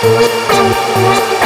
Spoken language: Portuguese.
Música